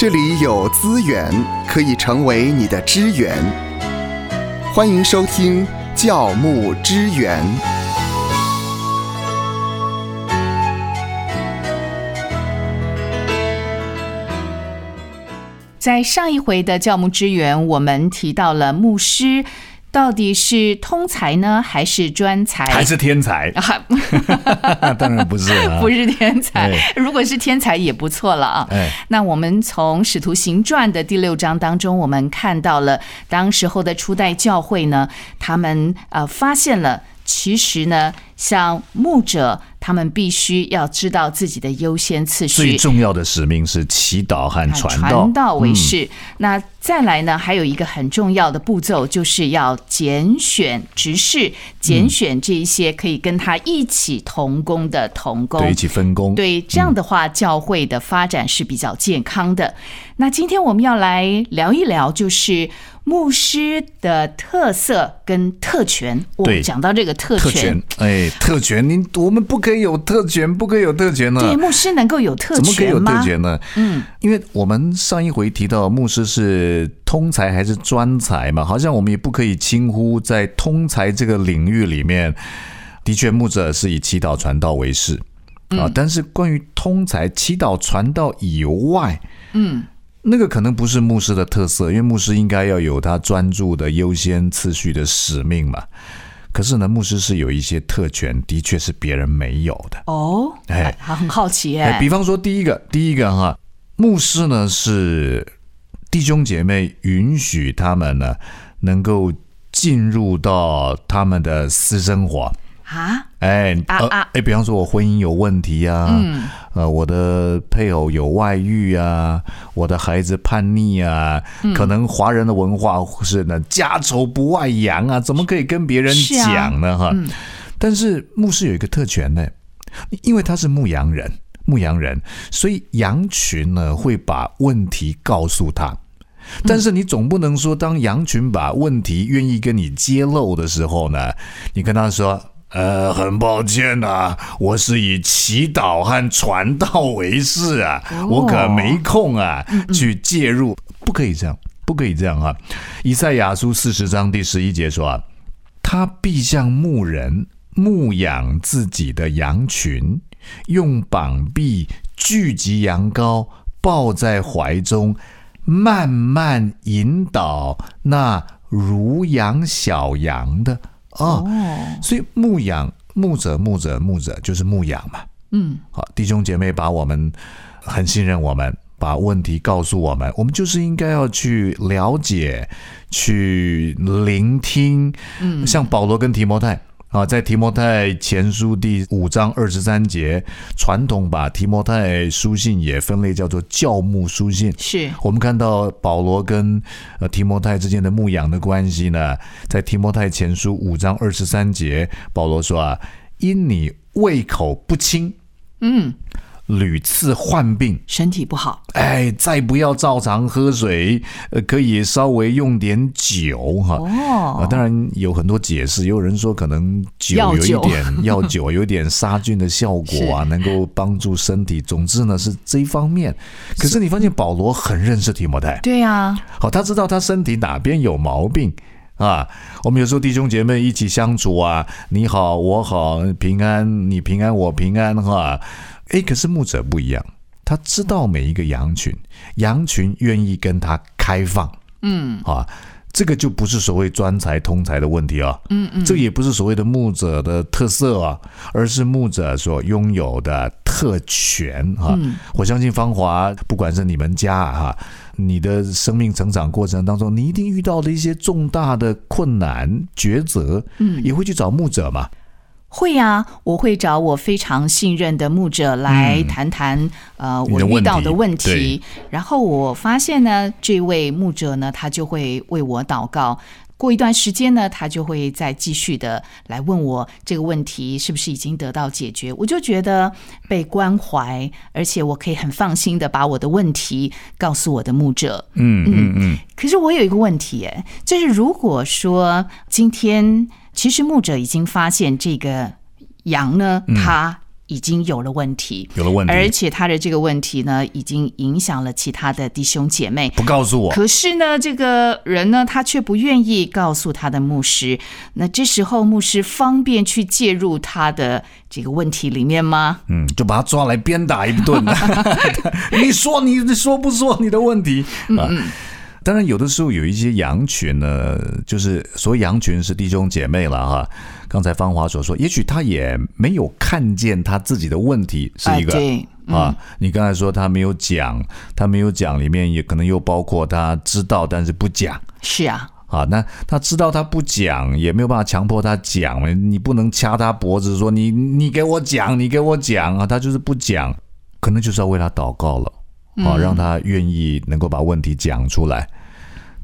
这里有资源可以成为你的支援。欢迎收听教牧支援。在上一回的教牧支援，我们提到了牧师到底是通才呢，还是专才？还是天才？啊，当然不是啊，不是天才哎。如果是天才也不错了啊。哎那我们从《使徒行传》的第六章当中，我们看到了当时候的初代教会呢，他们呃发现了，其实呢，像牧者，他们必须要知道自己的优先次序，最重要的使命是祈祷和传道。传道为嗯事。那再来呢，还有一个很重要的步骤，就是要拣选执事，拣选这一些可以跟他一起同工的同工，对，一起分工。对，这样的话，教会的发展是比较健康的。那今天我们要来聊一聊，就是牧师的特色跟特权。我对讲到这个特特权，哎，特权，您我们不可以有特权，不可以有特权呢。对，牧师能够有特怎么可以有权吗？特权呢？嗯，因为我们上一回提到牧师是通才还是专才嘛，好像我们也不可以轻忽在通才这个领域里面，的确牧者是以祈祷传道为事啊。但是关于通才、祈祷传道以外，嗯，那个可能不是牧师的特色，因为牧师应该要有他专注的优先次序的使命嘛。可是呢，牧师是有一些特权，的确是别人没有的。哦，哎还很好奇哎，哎，比方说第一个，第一个哈，牧师呢是弟兄姐妹允许他们呢能够进入到他们的私生活。啊，哎，呃啊啊。哎，比方说我婚姻有问题啊，嗯。呃，我的配偶有外遇啊，我的孩子叛逆啊，嗯。可能华人的文化是呢家丑不外扬啊，怎么可以跟别人讲呢？哈、但是牧师有一个特权呢，因为他是牧羊人，牧羊人，所以羊群呢会把问题告诉他。但是你总不能说，当羊群把问题愿意跟你揭露的时候呢，你跟他说：“呃，很抱歉啊，我是以祈祷和传道为事啊，我可没空啊去介入，不可以这样，不可以这样啊。”以赛亚书四十章第十一节说啊，他必像牧人牧养自己的羊群，用膀臂聚集羊羔，抱在怀中，慢慢引导那如养小羊的啊。哦，所以牧养牧者牧者牧者就是牧养嘛。嗯，好，弟兄姐妹把我们很信任我们，把问题告诉我们，我们就是应该要去了解、去聆听。嗯，像保罗跟提摩太。啊，在提摩太前书第五章二十三节，传统把提摩太书信也分类叫做教牧书信。是我们看到保罗跟呃提摩太之间的牧养的关系呢，在提摩太前书五章二十三节，保罗说啊，因你胃口不清，嗯，屡次患病，身体不好，哎，再不要照常喝水，呃，可以稍微用点酒哈。哦啊，当然有很多解释，也有人说可能酒有一点药酒有点杀菌的效果啊，能够帮助身体。总之呢是这一方面。可是你发现保罗很认识提摩太，对呀、好，他知道他身体哪边有毛病啊。我们有时候弟兄姐妹一起相处啊，你好我好，平安你平安我平安哈。诶，可是牧者不一样，他知道每一个羊群，羊群愿意跟他开放嗯啊。这个就不是所谓专才通才的问题啊，嗯嗯，这个也不是所谓的牧者的特色啊，而是牧者所拥有的特权啊。我相信芳华，不管是你们家啊，你的生命成长过程当中，你一定遇到的一些重大的困难抉择，嗯，也会去找牧者嘛。会呀、我会找我非常信任的牧者来谈谈、呃我遇到的题问题，然后我发现呢，这位牧者呢，他就会为我祷告。过一段时间呢，他就会再继续的来问我这个问题是不是已经得到解决。我就觉得被关怀，而且我可以很放心的把我的问题告诉我的牧者。嗯嗯嗯，可是我有一个问题，哎，就是如果说今天其实牧者已经发现这个羊呢，它已经有了问题，有了问题，而且他的这个问题呢，已经影响了其他的弟兄姐妹。不告诉我，可是呢，这个人呢，他却不愿意告诉他的牧师。那这时候，牧师方便去介入他的这个问题里面吗？嗯，就把他抓来鞭打一顿。你说，你你说不说你的问题啊？当然，有的时候有一些羊群呢，就是所谓羊群是弟兄姐妹了哈。刚才芳华所说，也许他也没有看见他自己的问题是一个啊。你刚才说他没有讲，他没有讲，里面也可能又包括他知道但是不讲。是啊，啊，那他知道他不讲，也没有办法强迫他讲你不能掐他脖子说你你给我讲，你给我讲啊，他就是不讲，可能就是要为他祷告了啊，让他愿意能够把问题讲出来。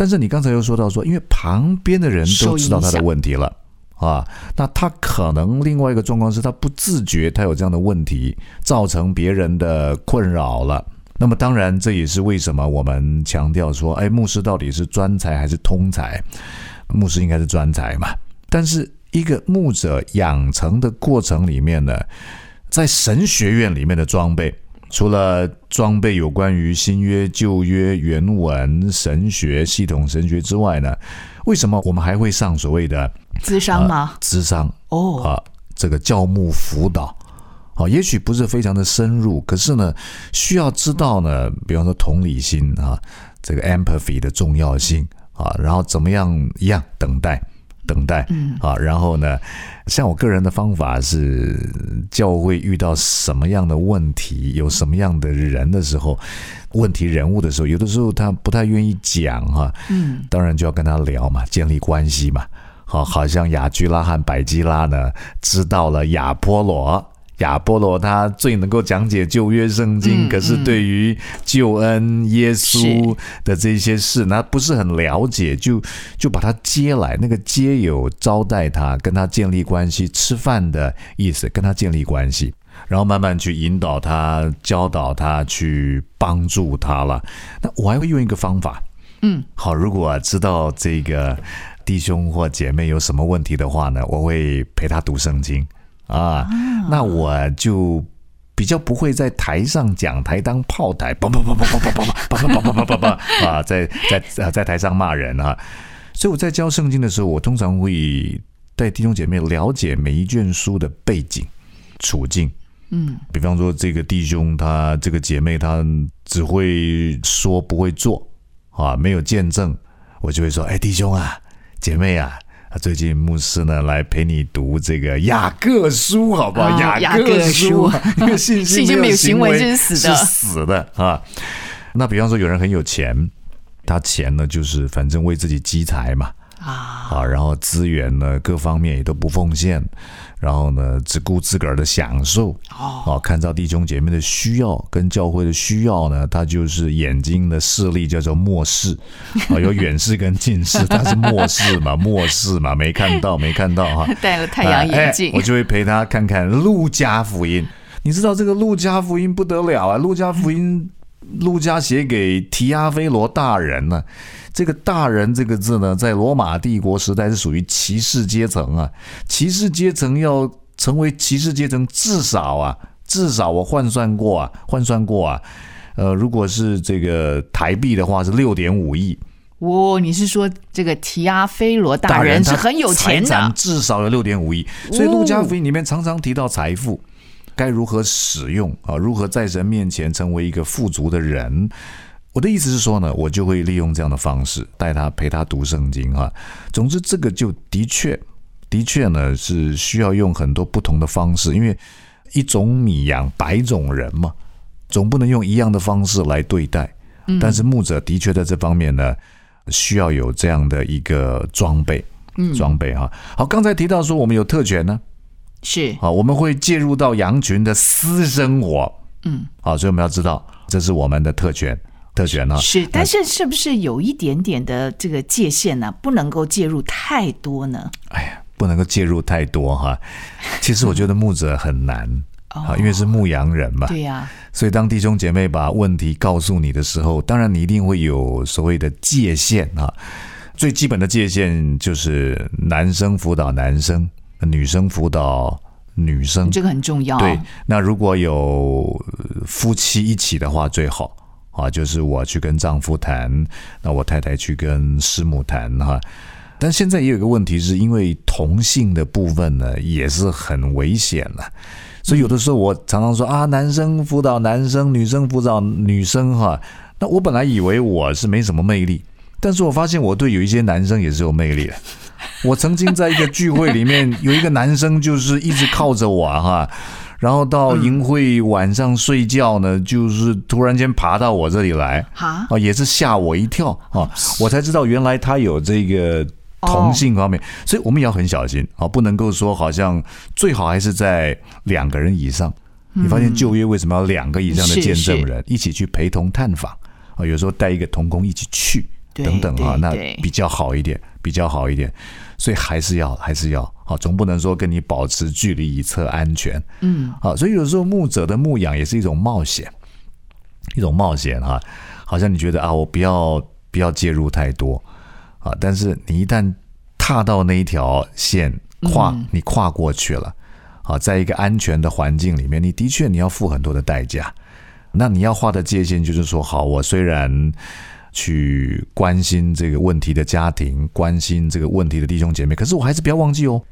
但是你刚才又说到说，因为旁边的人都知道他的问题了啊，那他可能另外一个状况是他不自觉，他有这样的问题，造成别人的困扰了。那么当然，这也是为什么我们强调说，哎，牧师到底是专才还是通才？牧师应该是专才嘛。但是一个牧者养成的过程里面呢，在神学院里面的装备。除了装备有关于新约、旧约原文、神学系统神学之外呢，为什么我们还会上所谓的智商吗？智商哦啊，这个教牧辅导啊，也许不是非常的深入，可是呢，需要知道呢，比方说同理心啊，这个 empathy 的重要性啊，然后怎么样一样等待。等待，嗯。啊，然后呢，像我个人的方法是，教会遇到什么样的问题，有什么样的人的时候，问题人物的时候，有的时候他不太愿意讲哈，嗯，当然就要跟他聊嘛，建立关系嘛，好，好像雅居拉和百基拉呢，知道了亚波罗。亚波罗他最能够讲解旧约圣经，可是对于救恩、耶稣的这些事，那不是很了解，就就把他接来。那个接有招待他，跟他建立关系，吃饭的意思，跟他建立关系，然后慢慢去引导他、教导他、去帮助他了。那我还会用一个方法，嗯，好，如果知道这个弟兄或姐妹有什么问题的话呢，我会陪他读圣经。啊，那我就比较不会在台上讲台当炮台，叭叭叭叭叭叭叭叭叭叭叭叭叭啊，在在在台上骂人啊。所以我在教圣经的时候，我通常会带弟兄姐妹了解每一卷书的背景处境。嗯，比方说这个弟兄他这个姐妹她只会说不会做啊，没有见证，我就会说，哎，弟兄啊，姐妹啊。啊，最近牧师呢来陪你读这个雅各书，好不好？雅各书，因为 信心没有行为是死的，是死的啊。那比方说，有人很有钱，他钱呢就是反正为自己积财嘛。啊，啊，然后资源呢，各方面也都不奉献，然后呢，只顾自个儿的享受。哦，看到弟兄姐妹的需要跟教会的需要呢，他就是眼睛的视力叫做漠视，啊，有远视跟近视，他是漠视嘛，漠视嘛，没看到，没看到哈。戴了太阳眼镜，我就会陪他看看路加福音。你知道这个路加福音不得了啊，路加福音。路加写给提阿菲罗大人呢，这个“大人”这个字呢，在罗马帝国时代是属于骑士阶层啊。骑士阶层要成为骑士阶层，至少啊，至少我换算过啊，换算过啊，呃，如果是这个台币的话，是六点五亿。哦，你是说这个提阿菲罗大人是很有钱的？至少有六点五亿。所以陆家福音里面常常提到财富。该如何使用啊？如何在神面前成为一个富足的人？我的意思是说呢，我就会利用这样的方式带他陪他读圣经哈。总之，这个就的确的确呢是需要用很多不同的方式，因为一种米养百种人嘛，总不能用一样的方式来对待。但是牧者的确在这方面呢，需要有这样的一个装备，装备哈。好，刚才提到说我们有特权呢。是啊，我们会介入到羊群的私生活，嗯，好，所以我们要知道这是我们的特权，特权呢是，但是是不是有一点点的这个界限呢？不能够介入太多呢？哎呀，不能够介入太多哈。其实我觉得牧者很难啊，因为是牧羊人嘛，对呀。所以当弟兄姐妹把问题告诉你的时候，当然你一定会有所谓的界限啊。最基本的界限就是男生辅导男生。女生辅导女生。这个很重要。对，那如果有呃夫妻一起的话，最好啊，就是我去跟丈夫谈，那我太太去跟师母谈哈。但现在也有一个问题，是因为同性的部分呢，也是很危险的。所以有的时候我常常说啊，男生辅导男生，女生辅导女生哈。那我本来以为我是没什么魅力，但是我发现我对有一些男生也是有魅力的。我曾经在一个聚会里面，有一个男生就是一直靠着我哈，然后到淫会晚上睡觉呢，就是突然间爬到我这里来哈啊，也是吓我一跳啊，我才知道原来他有这个同性方面，所以我们也要很小心啊，不能够说好像最好还是在两个人以上。你发现旧约为什么要两个以上的见证人一起去陪同探访啊？有时候带一个童工一起去等等啊，那比较好一点，比较好一点。所以还是要还是要好，总不能说跟你保持距离以测安全。嗯，好，所以有时候牧者的牧养也是一种冒险，一种冒险哈。好像你觉得啊，我不要不要介入太多啊，但是你一旦踏到那一条线，跨你跨过去了，啊，在一个安全的环境里面，你的确你要付很多的代价。那你要画的界限就是说，好，我虽然去关心这个问题的家庭，关心这个问题的弟兄姐妹，可是我还是不要忘记哦，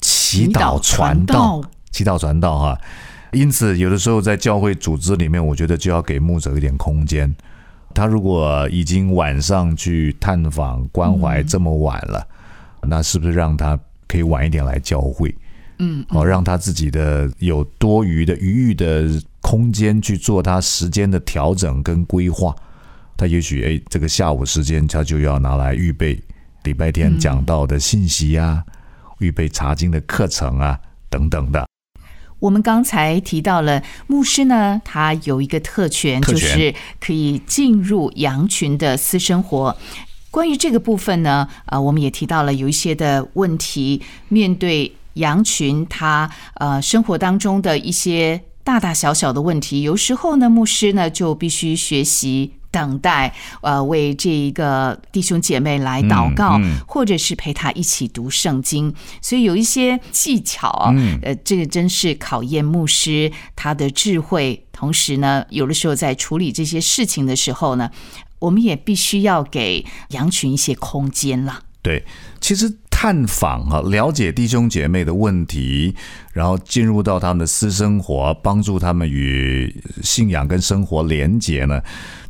祈祷传道，祈祷传道哈。因此，有的时候在教会组织里面，我觉得就要给牧者一点空间。他如果已经晚上去探访关怀这么晚了，那是不是让他可以晚一点来教会？嗯，好、让他自己的有多余的余裕的空间去做他时间的调整跟规划。他也许哎，这个下午时间他就要拿来预备礼拜天讲到的信息啊，预备查经的课程啊等等的。我们刚才提到了牧师呢，他有一个特权，特权就是可以进入羊群的私生活。关于这个部分呢，呃，我们也提到了有一些的问题，面对羊群，他呃生活当中的一些大大小小的问题，有时候呢，牧师呢就必须学习。等待，呃，为这一个弟兄姐妹来祷告，嗯嗯或者是陪他一起读圣经，所以有一些技巧呃，这个真是考验牧师他的智慧。同时呢，有的时候在处理这些事情的时候呢，我们也必须要给羊群一些空间了。对，其实探访哈、了解弟兄姐妹的问题，然后进入到他们的私生活，帮助他们与信仰跟生活连结呢，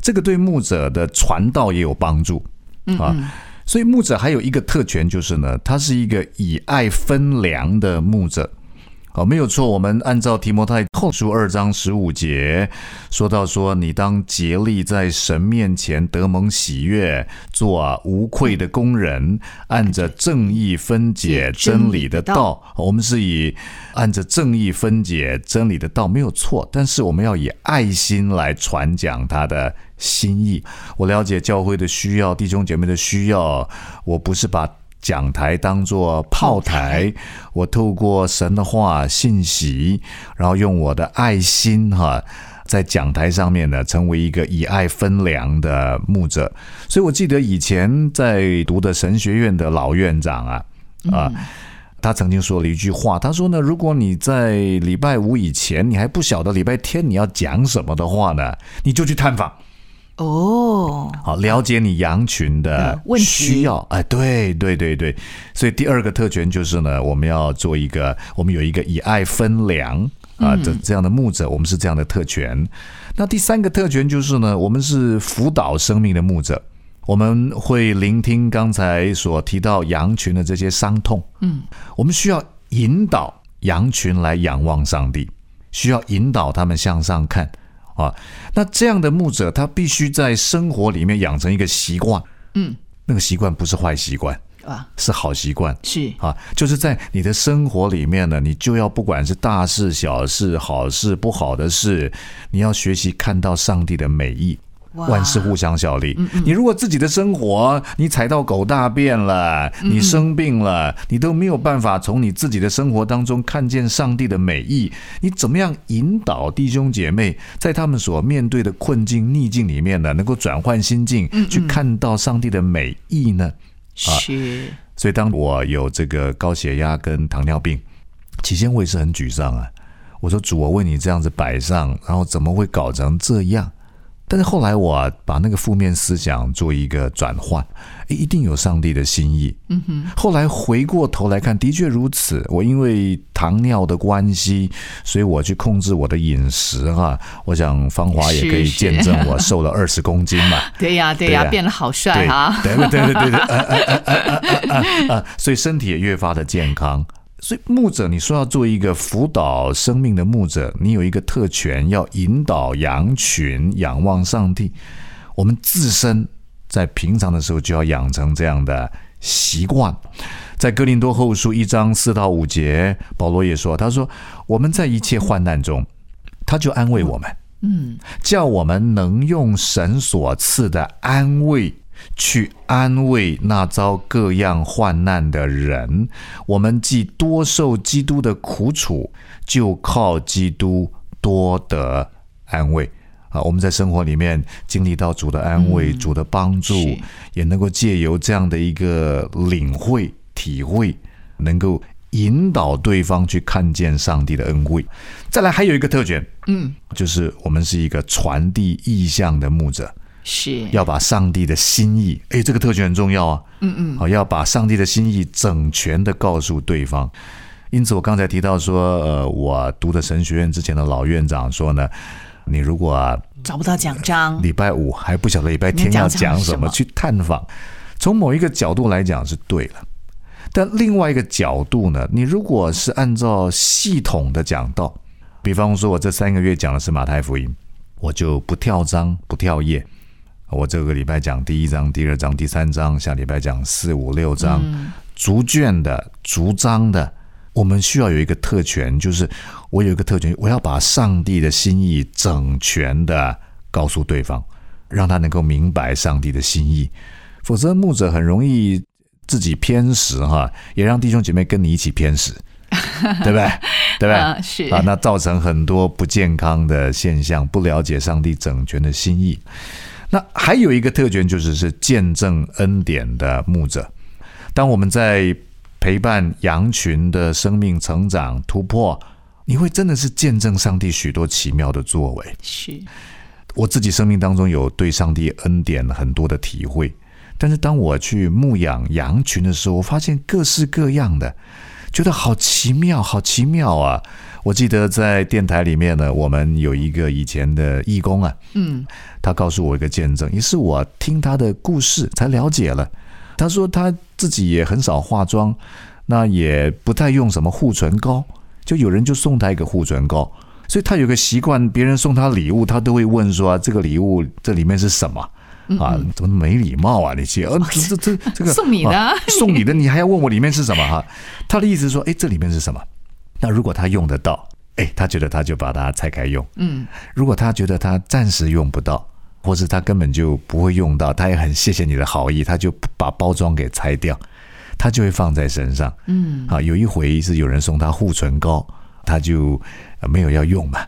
这个对牧者的传道也有帮助啊。所以牧者还有一个特权就是呢，他是一个以爱分粮的牧者。好，没有错。我们按照提摩太后书二章十五节说到说，你当竭力在神面前得蒙喜悦，做无愧的工人，按着正义分解真理的道。我们是以按着正义分解真理的道，没有错。但是我们要以爱心来传讲他的心意。我了解教会的需要，弟兄姐妹的需要，我不是把。讲台当做炮台，我透过神的话信息，然后用我的爱心哈，在讲台上面呢，成为一个以爱分粮的牧者。所以我记得以前在读的神学院的老院长啊啊。他曾经说了一句话，他说呢，如果你在礼拜五以前你还不晓得礼拜天你要讲什么的话呢，你就去探访。哦，好，了解你羊群的需要，哎，对对对对，所以第二个特权就是呢，我们要做一个，我们有一个以爱分粮啊嗯。这这样的牧者，我们是这样的特权。那第三个特权就是呢，我们是辅导生命的牧者，我们会聆听刚才所提到羊群的这些伤痛，嗯，我们需要引导羊群来仰望上帝，需要引导他们向上看。啊，那这样的牧者，他必须在生活里面养成一个习惯，嗯，那个习惯不是坏习惯，啊，是好习惯。是。啊，就是在你的生活里面呢，你就要不管是大事、小事、好事、不好的事，你要学习看到上帝的美意。哇万事互相效力。你如果自己的生活你踩到狗大便了，你生病了，你都没有办法从你自己的生活当中看见上帝的美意，你怎么样引导弟兄姐妹在他们所面对的困境逆境里面呢，能够转换心境，去看到上帝的美意呢？是，所以，当我有这个高血压跟糖尿病，起先我也是很沮丧啊，我说主，我为你这样子摆上，然后怎么会搞成这样？但是后来我把那个负面思想做一个转换，一定有上帝的心意。嗯哼。后来回过头来看，的确如此。我因为糖尿的关系，所以我去控制我的饮食哈。我想芳华也可以见证我瘦了二十公斤嘛。对呀，对呀，变得好帅哈。对对对对对，所以身体也越发的健康。所以牧者，你说要做一个辅导生命的牧者，你有一个特权，要引导羊群仰望上帝。我们自身在平常的时候就要养成这样的习惯。在哥林多后书一章四到五节，保罗也说：“他说我们在一切患难中，他就安慰我们，嗯，叫我们能用神所赐的安慰。”去安慰那遭各样患难的人。我们既多受基督的苦楚，就靠基督多得安慰啊！我们在生活里面经历到主的安慰、主的帮助，也能够借由这样的一个领会、体会，能够引导对方去看见上帝的恩惠。再来，还有一个特权，嗯，就是我们是一个传递意向的牧者。是要把上帝的心意，哎，这个特权很重要啊。嗯嗯，好，要把上帝的心意整全的告诉对方。因此，我刚才提到说，呃，我读的神学院之前的老院长说呢，你如果找不到奖章，礼拜五还不晓得礼拜天要讲什么，去探访。从某一个角度来讲是对了，但另外一个角度呢，你如果是按照系统的讲道，比方说，我这三个月讲的是马太福音，我就不跳章，不跳页。我这个礼拜讲第一章、第二章、第三章，下礼拜讲四五六章，逐卷的、逐章的。我们需要有一个特权，就是我有一个特权，我要把上帝的心意整全的告诉对方，让他能够明白上帝的心意。否则，牧者很容易自己偏食哈，也让弟兄姐妹跟你一起偏食，对不对？对不对？是啊，那造成很多不健康的现象，不了解上帝整全的心意。那还有一个特权，就是是见证恩典的牧者。当我们在陪伴羊群的生命成长突破，你会真的是见证上帝许多奇妙的作为。是，我自己生命当中有对上帝恩典很多的体会。但是当我去牧养羊群的时候，我发现各式各样的，觉得好奇妙，好奇妙啊！我记得在电台里面呢，我们有一个以前的义工啊，嗯，他告诉我一个见证，也是我听他的故事才了解了。他说他自己也很少化妆，那也不太用什么护唇膏，就有人就送他一个护唇膏，所以他有个习惯，别人送他礼物，他都会问说这个礼物这里面是什么啊？怎么没礼貌啊？那些 呃，这这这个送你的，送你的，你还要问我里面是什么哈？他的意思是说，哎，这里面是什么？那如果他用得到，哎，他觉得他就把它拆开用。嗯，如果他觉得他暂时用不到，或是他根本就不会用到，他也很谢谢你的好意，他就把包装给拆掉，他就会放在身上。嗯，啊，有一回是有人送他护唇膏，他就没有要用嘛，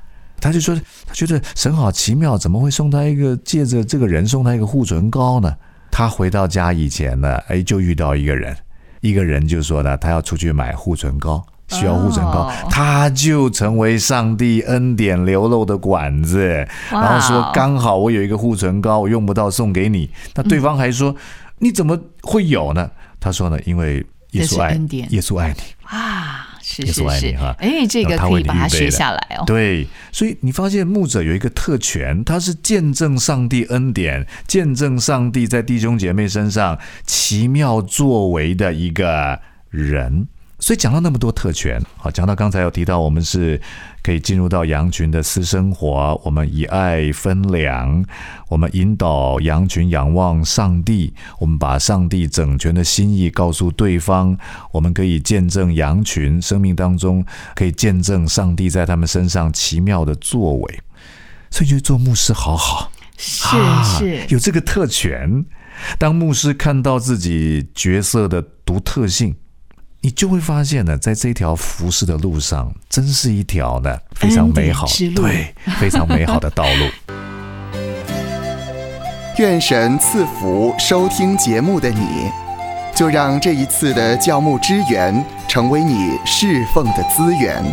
他就说他觉得神好奇妙，怎么会送他一个借着这个人送他一个护唇膏呢？他回到家以前呢，哎，就遇到一个人，一个人就说呢，他要出去买护唇膏。需要护唇膏，他就成为上帝恩典流露的管子，然后说刚好我有一个护唇膏，我用不到，送给你。那对方还说你怎么会有呢？他说呢，因为耶稣爱耶稣爱你啊，是是是哈，哎，这个可以把它学下来哦。对，所以你发现牧者有一个特权，他是见证上帝恩典，见证上帝在弟兄姐妹身上奇妙作为的一个人。所以讲到那么多特权，好，讲到刚才有提到，我们是可以进入到羊群的私生活，我们以爱分粮，我们引导羊群仰望上帝，我们把上帝整全的心意告诉对方，我们可以见证羊群生命当中可以见证上帝在他们身上奇妙的作为，所以就做牧师好好，是是有这个特权，当牧师看到自己角色的独特性。你就会发现呢，在这条服饰的路上，真是一条呢非常美好、对非常美好的道路。愿神赐福收听节目的你，就让这一次的教牧支援。成为你侍奉的资源。